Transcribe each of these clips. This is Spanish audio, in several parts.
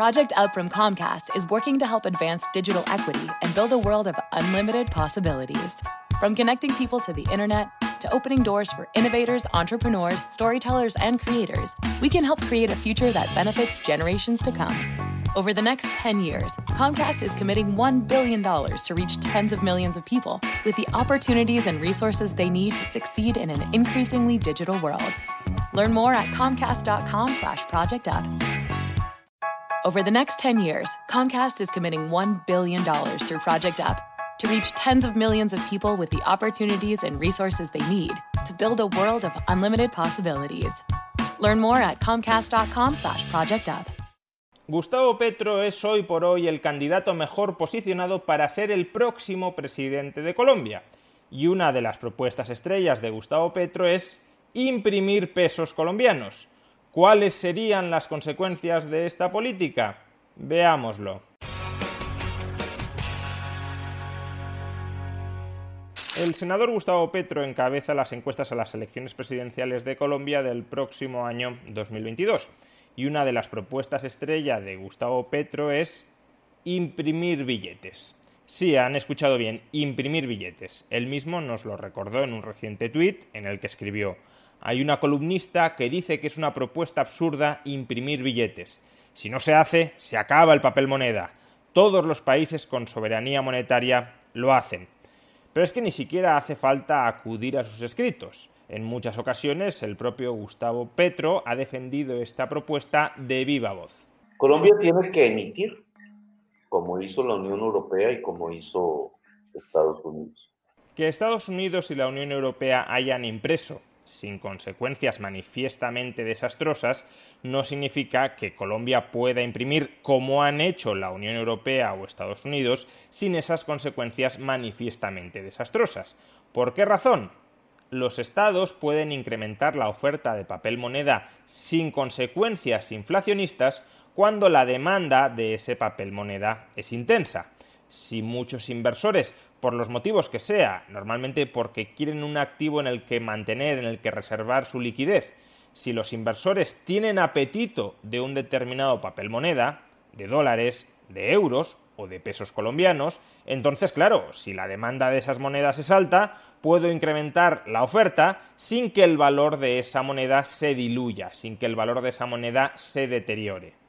Project Up from Comcast is working to help advance digital equity and build a world of unlimited possibilities. From connecting people to the internet to opening doors for innovators, entrepreneurs, storytellers, and creators, we can help create a future that benefits generations to come. Over the next 10 years, Comcast is committing $1 billion to reach tens of millions of people with the opportunities and resources they need to succeed in an increasingly digital world. Learn more at comcast.com slash project up. Over the next 10 years, Comcast is committing $1 billion through Project Up to reach tens of millions of people with the opportunities and resources they need to build a world of unlimited possibilities. Learn more at comcast.com slash project up. Gustavo Petro es hoy por hoy el candidato mejor posicionado para ser el próximo presidente de Colombia. Y una de las propuestas estrellas de Gustavo Petro es imprimir pesos colombianos. ¿Cuáles serían las consecuencias de esta política? Veámoslo. El senador Gustavo Petro encabeza las encuestas a las elecciones presidenciales de Colombia del próximo año 2022. Y una de las propuestas estrella de Gustavo Petro es imprimir billetes. Sí, han escuchado bien, imprimir billetes. Él mismo nos lo recordó en un reciente tuit en el que escribió hay una columnista que dice que es una propuesta absurda imprimir billetes. Si no se hace, se acaba el papel moneda. Todos los países con soberanía monetaria lo hacen. Pero es que ni siquiera hace falta acudir a sus escritos. En muchas ocasiones el propio Gustavo Petro ha defendido esta propuesta de viva voz. Colombia tiene que emitir, como hizo la Unión Europea y como hizo Estados Unidos. Que Estados Unidos y la Unión Europea hayan impreso sin consecuencias manifiestamente desastrosas, no significa que Colombia pueda imprimir como han hecho la Unión Europea o Estados Unidos sin esas consecuencias manifiestamente desastrosas. ¿Por qué razón? Los estados pueden incrementar la oferta de papel moneda sin consecuencias inflacionistas cuando la demanda de ese papel moneda es intensa. Si muchos inversores por los motivos que sea, normalmente porque quieren un activo en el que mantener, en el que reservar su liquidez. Si los inversores tienen apetito de un determinado papel moneda, de dólares, de euros o de pesos colombianos, entonces claro, si la demanda de esas monedas es alta, puedo incrementar la oferta sin que el valor de esa moneda se diluya, sin que el valor de esa moneda se deteriore.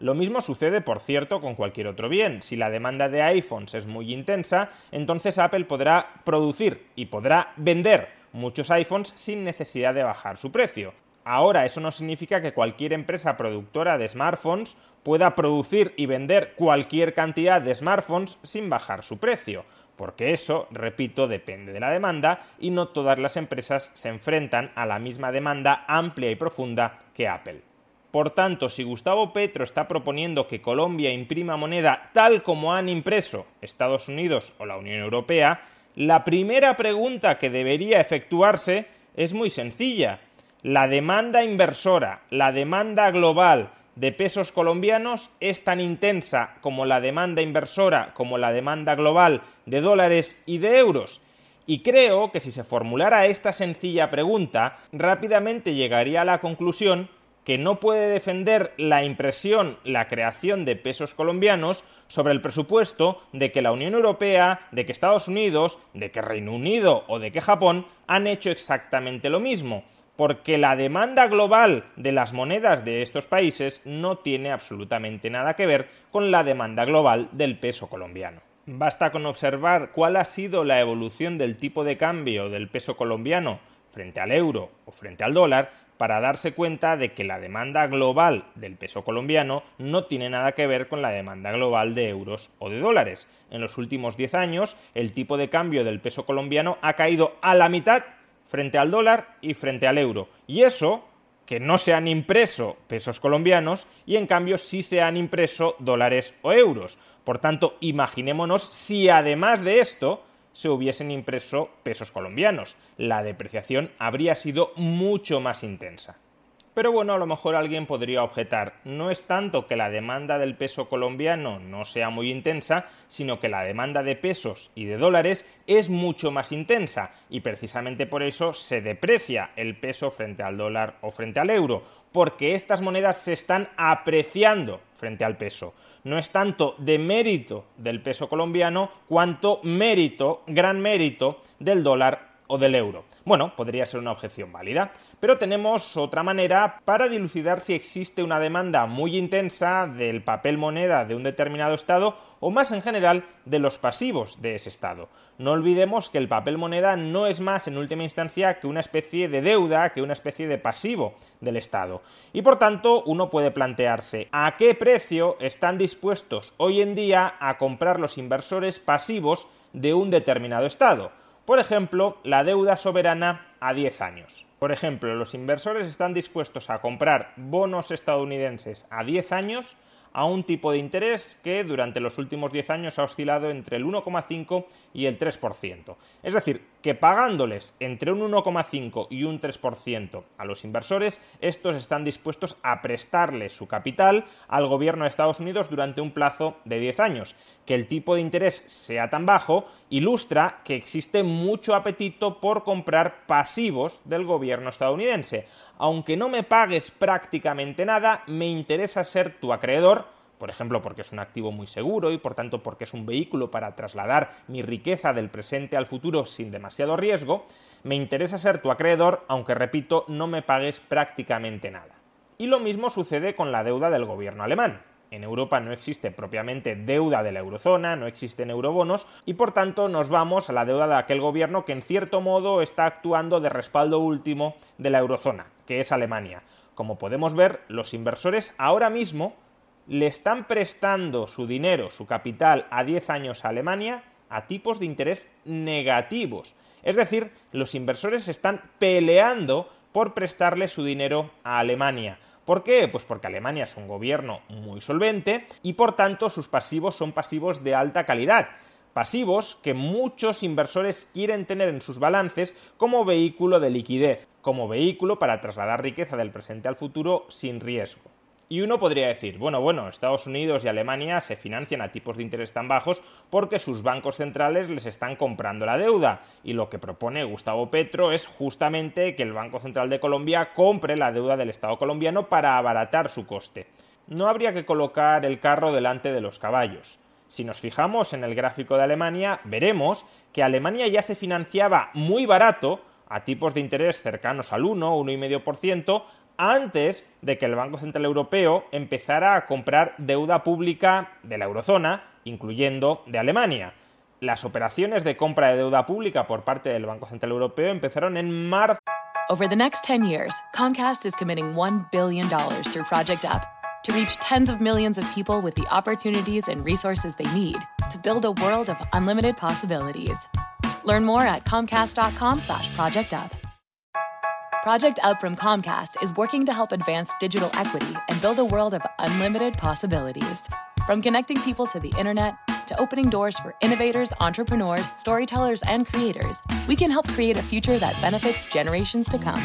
Lo mismo sucede, por cierto, con cualquier otro bien. Si la demanda de iPhones es muy intensa, entonces Apple podrá producir y podrá vender muchos iPhones sin necesidad de bajar su precio. Ahora, eso no significa que cualquier empresa productora de smartphones pueda producir y vender cualquier cantidad de smartphones sin bajar su precio, porque eso, repito, depende de la demanda y no todas las empresas se enfrentan a la misma demanda amplia y profunda que Apple. Por tanto, si Gustavo Petro está proponiendo que Colombia imprima moneda tal como han impreso Estados Unidos o la Unión Europea, la primera pregunta que debería efectuarse es muy sencilla. ¿La demanda inversora, la demanda global de pesos colombianos es tan intensa como la demanda inversora, como la demanda global de dólares y de euros? Y creo que si se formulara esta sencilla pregunta, rápidamente llegaría a la conclusión que no puede defender la impresión, la creación de pesos colombianos sobre el presupuesto de que la Unión Europea, de que Estados Unidos, de que Reino Unido o de que Japón han hecho exactamente lo mismo, porque la demanda global de las monedas de estos países no tiene absolutamente nada que ver con la demanda global del peso colombiano. Basta con observar cuál ha sido la evolución del tipo de cambio del peso colombiano frente al euro o frente al dólar para darse cuenta de que la demanda global del peso colombiano no tiene nada que ver con la demanda global de euros o de dólares. En los últimos 10 años, el tipo de cambio del peso colombiano ha caído a la mitad frente al dólar y frente al euro. Y eso que no se han impreso pesos colombianos y en cambio sí se han impreso dólares o euros. Por tanto, imaginémonos si además de esto se hubiesen impreso pesos colombianos. La depreciación habría sido mucho más intensa. Pero bueno, a lo mejor alguien podría objetar, no es tanto que la demanda del peso colombiano no sea muy intensa, sino que la demanda de pesos y de dólares es mucho más intensa y precisamente por eso se deprecia el peso frente al dólar o frente al euro, porque estas monedas se están apreciando frente al peso. No es tanto de mérito del peso colombiano cuanto mérito, gran mérito del dólar o del euro. Bueno, podría ser una objeción válida. Pero tenemos otra manera para dilucidar si existe una demanda muy intensa del papel moneda de un determinado Estado o más en general de los pasivos de ese Estado. No olvidemos que el papel moneda no es más en última instancia que una especie de deuda, que una especie de pasivo del Estado. Y por tanto uno puede plantearse a qué precio están dispuestos hoy en día a comprar los inversores pasivos de un determinado Estado. Por ejemplo, la deuda soberana a 10 años. Por ejemplo, los inversores están dispuestos a comprar bonos estadounidenses a 10 años a un tipo de interés que durante los últimos 10 años ha oscilado entre el 1,5 y el 3%. Es decir, que pagándoles entre un 1,5 y un 3% a los inversores, estos están dispuestos a prestarle su capital al gobierno de Estados Unidos durante un plazo de 10 años. Que el tipo de interés sea tan bajo ilustra que existe mucho apetito por comprar pasivos del gobierno estadounidense. Aunque no me pagues prácticamente nada, me interesa ser tu acreedor por ejemplo porque es un activo muy seguro y por tanto porque es un vehículo para trasladar mi riqueza del presente al futuro sin demasiado riesgo, me interesa ser tu acreedor, aunque repito, no me pagues prácticamente nada. Y lo mismo sucede con la deuda del gobierno alemán. En Europa no existe propiamente deuda de la eurozona, no existen eurobonos y por tanto nos vamos a la deuda de aquel gobierno que en cierto modo está actuando de respaldo último de la eurozona, que es Alemania. Como podemos ver, los inversores ahora mismo le están prestando su dinero, su capital, a 10 años a Alemania a tipos de interés negativos. Es decir, los inversores están peleando por prestarle su dinero a Alemania. ¿Por qué? Pues porque Alemania es un gobierno muy solvente y por tanto sus pasivos son pasivos de alta calidad. Pasivos que muchos inversores quieren tener en sus balances como vehículo de liquidez, como vehículo para trasladar riqueza del presente al futuro sin riesgo. Y uno podría decir, bueno, bueno, Estados Unidos y Alemania se financian a tipos de interés tan bajos porque sus bancos centrales les están comprando la deuda. Y lo que propone Gustavo Petro es justamente que el Banco Central de Colombia compre la deuda del Estado colombiano para abaratar su coste. No habría que colocar el carro delante de los caballos. Si nos fijamos en el gráfico de Alemania, veremos que Alemania ya se financiaba muy barato a tipos de interés cercanos al 1, 1,5%, antes de que el Banco Central Europeo empezara a comprar deuda pública de la eurozona, incluyendo de Alemania. Las operaciones de compra de deuda pública por parte del Banco Central Europeo empezaron en marzo. Over the next 10 years, Comcast is committing $1 billion through Project Up to reach tens of millions of people with the opportunities and resources they need to build a world of unlimited possibilities. Learn more at comcast.com/projectup. Project Up from Comcast is working to help advance digital equity and build a world of unlimited possibilities. From connecting people to the internet to opening doors for innovators, entrepreneurs, storytellers, and creators, we can help create a future that benefits generations to come.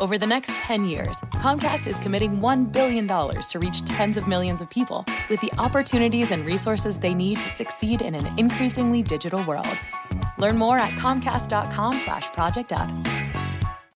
Over the next 10 years, Comcast is committing $1 billion to reach tens of millions of people with the opportunities and resources they need to succeed in an increasingly digital world. Learn more at comcast.com slash projectup.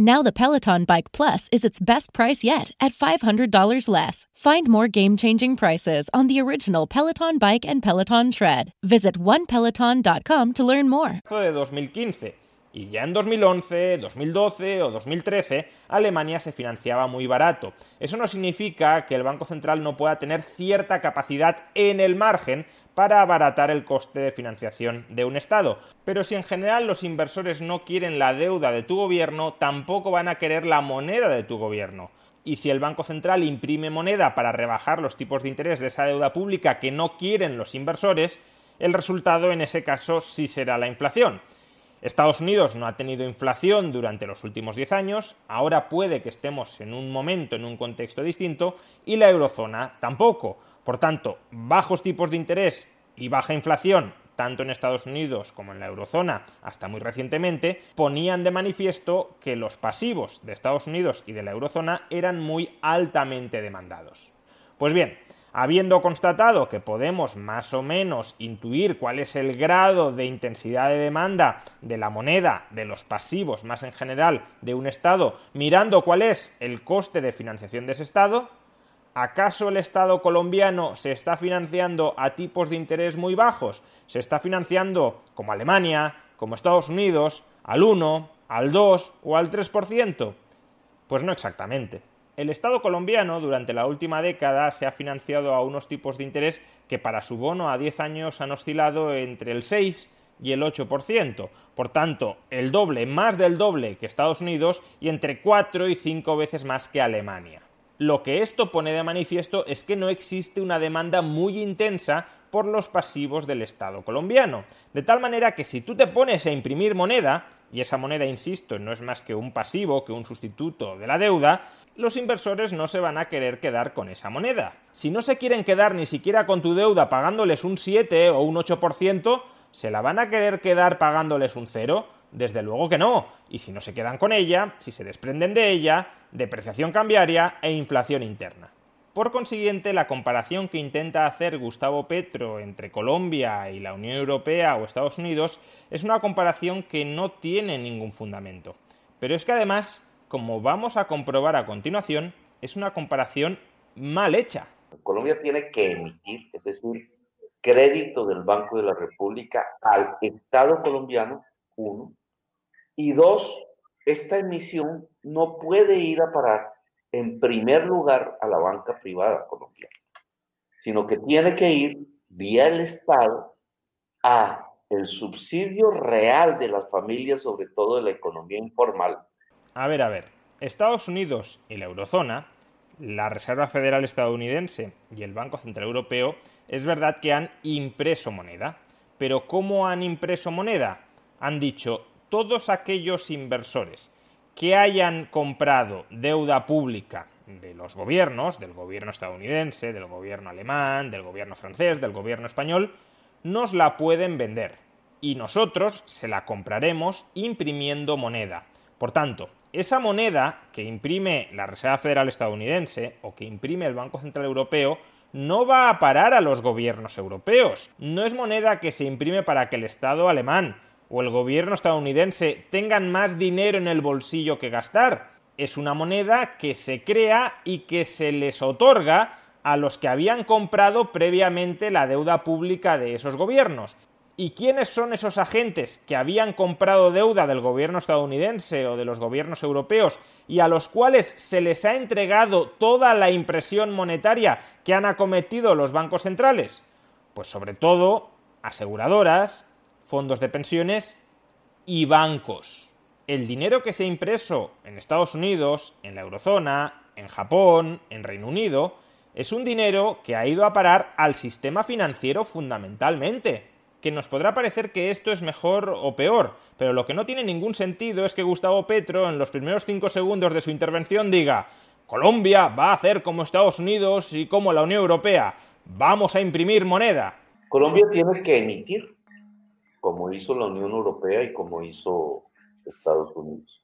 Now the Peloton Bike Plus is its best price yet at $500 less. Find more game-changing prices on the original Peloton Bike and Peloton Tread. Visit onepeloton.com to learn more. de 2015. Y ya en 2011, 2012 o 2013, Alemania se financiaba muy barato. Eso no significa que el Banco Central no pueda tener cierta capacidad en el margen para abaratar el coste de financiación de un Estado. Pero si en general los inversores no quieren la deuda de tu gobierno, tampoco van a querer la moneda de tu gobierno. Y si el Banco Central imprime moneda para rebajar los tipos de interés de esa deuda pública que no quieren los inversores, el resultado en ese caso sí será la inflación. Estados Unidos no ha tenido inflación durante los últimos 10 años, ahora puede que estemos en un momento, en un contexto distinto, y la eurozona tampoco. Por tanto, bajos tipos de interés y baja inflación, tanto en Estados Unidos como en la eurozona, hasta muy recientemente, ponían de manifiesto que los pasivos de Estados Unidos y de la eurozona eran muy altamente demandados. Pues bien, Habiendo constatado que podemos más o menos intuir cuál es el grado de intensidad de demanda de la moneda, de los pasivos más en general de un Estado, mirando cuál es el coste de financiación de ese Estado, ¿acaso el Estado colombiano se está financiando a tipos de interés muy bajos? ¿Se está financiando como Alemania, como Estados Unidos, al 1, al 2 o al 3%? Pues no exactamente. El Estado colombiano durante la última década se ha financiado a unos tipos de interés que para su bono a 10 años han oscilado entre el 6 y el 8%. Por tanto, el doble, más del doble que Estados Unidos y entre 4 y 5 veces más que Alemania. Lo que esto pone de manifiesto es que no existe una demanda muy intensa por los pasivos del Estado colombiano. De tal manera que si tú te pones a imprimir moneda, y esa moneda, insisto, no es más que un pasivo, que un sustituto de la deuda, los inversores no se van a querer quedar con esa moneda. Si no se quieren quedar ni siquiera con tu deuda pagándoles un 7 o un 8%, ¿se la van a querer quedar pagándoles un 0? Desde luego que no. Y si no se quedan con ella, si se desprenden de ella, depreciación cambiaria e inflación interna. Por consiguiente, la comparación que intenta hacer Gustavo Petro entre Colombia y la Unión Europea o Estados Unidos es una comparación que no tiene ningún fundamento. Pero es que además como vamos a comprobar a continuación, es una comparación mal hecha. Colombia tiene que emitir, es decir, crédito del Banco de la República al Estado colombiano, uno, y dos, esta emisión no puede ir a parar en primer lugar a la banca privada colombiana, sino que tiene que ir vía el Estado a el subsidio real de las familias, sobre todo de la economía informal, a ver, a ver. Estados Unidos y la eurozona, la Reserva Federal estadounidense y el Banco Central Europeo, es verdad que han impreso moneda. Pero ¿cómo han impreso moneda? Han dicho, todos aquellos inversores que hayan comprado deuda pública de los gobiernos, del gobierno estadounidense, del gobierno alemán, del gobierno francés, del gobierno español, nos la pueden vender. Y nosotros se la compraremos imprimiendo moneda. Por tanto, esa moneda que imprime la Reserva Federal estadounidense o que imprime el Banco Central Europeo no va a parar a los gobiernos europeos. No es moneda que se imprime para que el Estado alemán o el gobierno estadounidense tengan más dinero en el bolsillo que gastar. Es una moneda que se crea y que se les otorga a los que habían comprado previamente la deuda pública de esos gobiernos. ¿Y quiénes son esos agentes que habían comprado deuda del gobierno estadounidense o de los gobiernos europeos y a los cuales se les ha entregado toda la impresión monetaria que han acometido los bancos centrales? Pues sobre todo aseguradoras, fondos de pensiones y bancos. El dinero que se ha impreso en Estados Unidos, en la eurozona, en Japón, en Reino Unido, es un dinero que ha ido a parar al sistema financiero fundamentalmente que nos podrá parecer que esto es mejor o peor, pero lo que no tiene ningún sentido es que Gustavo Petro en los primeros cinco segundos de su intervención diga Colombia va a hacer como Estados Unidos y como la Unión Europea, vamos a imprimir moneda. Colombia tiene que emitir, como hizo la Unión Europea y como hizo Estados Unidos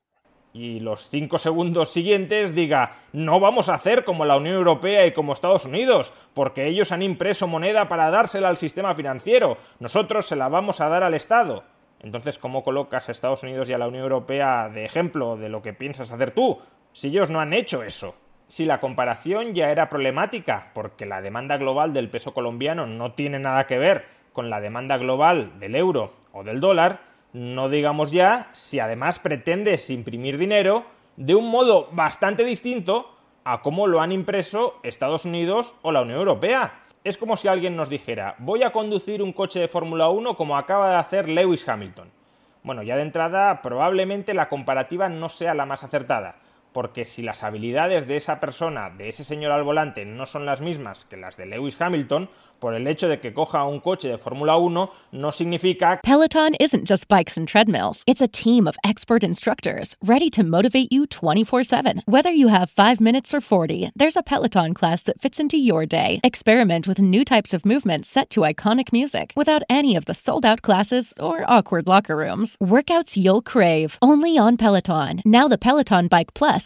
y los cinco segundos siguientes diga no vamos a hacer como la Unión Europea y como Estados Unidos, porque ellos han impreso moneda para dársela al sistema financiero, nosotros se la vamos a dar al Estado. Entonces, ¿cómo colocas a Estados Unidos y a la Unión Europea de ejemplo de lo que piensas hacer tú? Si ellos no han hecho eso. Si la comparación ya era problemática, porque la demanda global del peso colombiano no tiene nada que ver con la demanda global del euro o del dólar, no digamos ya si además pretendes imprimir dinero de un modo bastante distinto a cómo lo han impreso Estados Unidos o la Unión Europea. Es como si alguien nos dijera, voy a conducir un coche de Fórmula 1 como acaba de hacer Lewis Hamilton. Bueno, ya de entrada probablemente la comparativa no sea la más acertada, porque si las habilidades de esa persona, de ese señor al volante, no son las mismas que las de Lewis Hamilton, por el hecho de que coja un coche de Fórmula 1, no significa Peloton isn't just bikes and treadmills. It's a team of expert instructors ready to motivate you 24/7. Whether you have 5 minutes or 40, there's a Peloton class that fits into your day. Experiment with new types of movements set to iconic music without any of the sold-out classes or awkward locker rooms. Workouts you'll crave, only on Peloton. Now the Peloton Bike Plus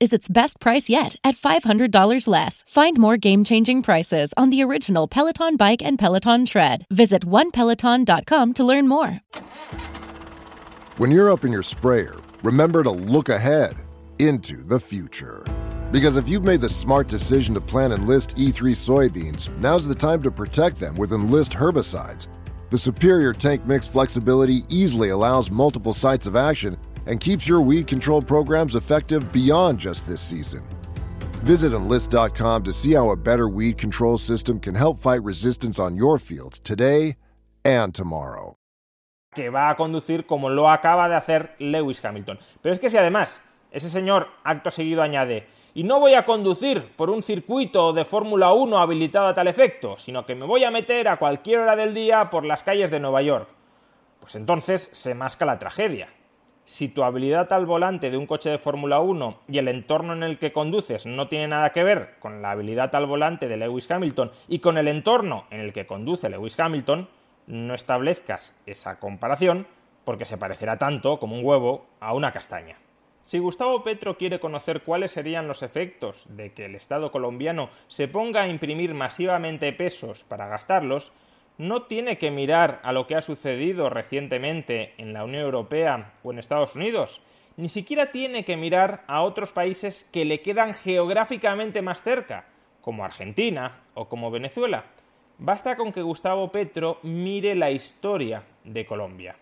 is its best price yet at $500 less. Find more game-changing prices on the original Peloton Bike and Peloton Tread. Visit onepeloton.com to learn more. When you're up in your sprayer, remember to look ahead into the future. Because if you've made the smart decision to plant Enlist E3 soybeans, now's the time to protect them with Enlist herbicides. The superior tank mix flexibility easily allows multiple sites of action and keeps your weed control programs effective beyond just this season. Visit enlist.com to see how a better weed control system can help fight resistance on your fields today and tomorrow. que va a conducir como lo acaba de hacer Lewis Hamilton. Pero es que si además ese señor acto seguido añade, y no voy a conducir por un circuito de Fórmula 1 habilitado a tal efecto, sino que me voy a meter a cualquier hora del día por las calles de Nueva York, pues entonces se masca la tragedia. Si tu habilidad al volante de un coche de Fórmula 1 y el entorno en el que conduces no tiene nada que ver con la habilidad al volante de Lewis Hamilton y con el entorno en el que conduce Lewis Hamilton, no establezcas esa comparación porque se parecerá tanto como un huevo a una castaña. Si Gustavo Petro quiere conocer cuáles serían los efectos de que el Estado colombiano se ponga a imprimir masivamente pesos para gastarlos, no tiene que mirar a lo que ha sucedido recientemente en la Unión Europea o en Estados Unidos, ni siquiera tiene que mirar a otros países que le quedan geográficamente más cerca, como Argentina o como Venezuela. Basta con que Gustavo Petro mire la historia de Colombia.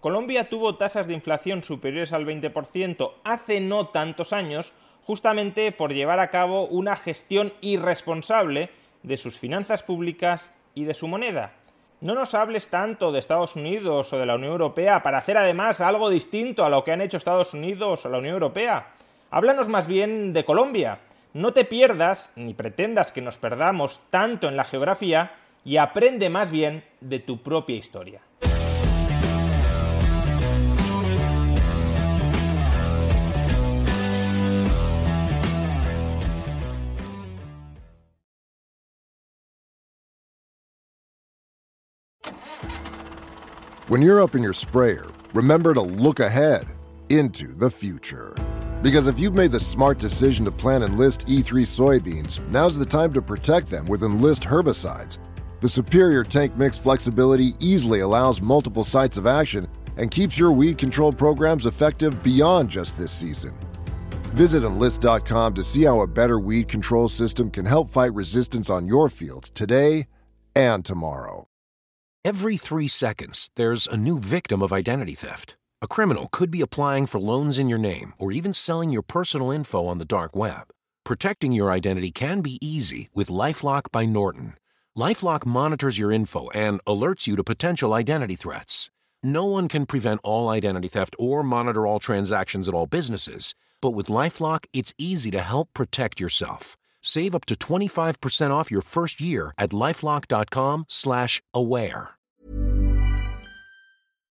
Colombia tuvo tasas de inflación superiores al 20% hace no tantos años, justamente por llevar a cabo una gestión irresponsable de sus finanzas públicas y de su moneda. No nos hables tanto de Estados Unidos o de la Unión Europea para hacer además algo distinto a lo que han hecho Estados Unidos o la Unión Europea. Háblanos más bien de Colombia. No te pierdas ni pretendas que nos perdamos tanto en la geografía y aprende más bien de tu propia historia. When you're up in your sprayer, remember to look ahead into the future. Because if you've made the smart decision to plant Enlist E3 soybeans, now's the time to protect them with Enlist herbicides. The superior tank mix flexibility easily allows multiple sites of action and keeps your weed control programs effective beyond just this season. Visit enlist.com to see how a better weed control system can help fight resistance on your fields today and tomorrow. Every three seconds, there's a new victim of identity theft. A criminal could be applying for loans in your name or even selling your personal info on the dark web. Protecting your identity can be easy with Lifelock by Norton. Lifelock monitors your info and alerts you to potential identity threats. No one can prevent all identity theft or monitor all transactions at all businesses, but with Lifelock, it's easy to help protect yourself. Save up to 25% off your first year at lifelock.com/aware.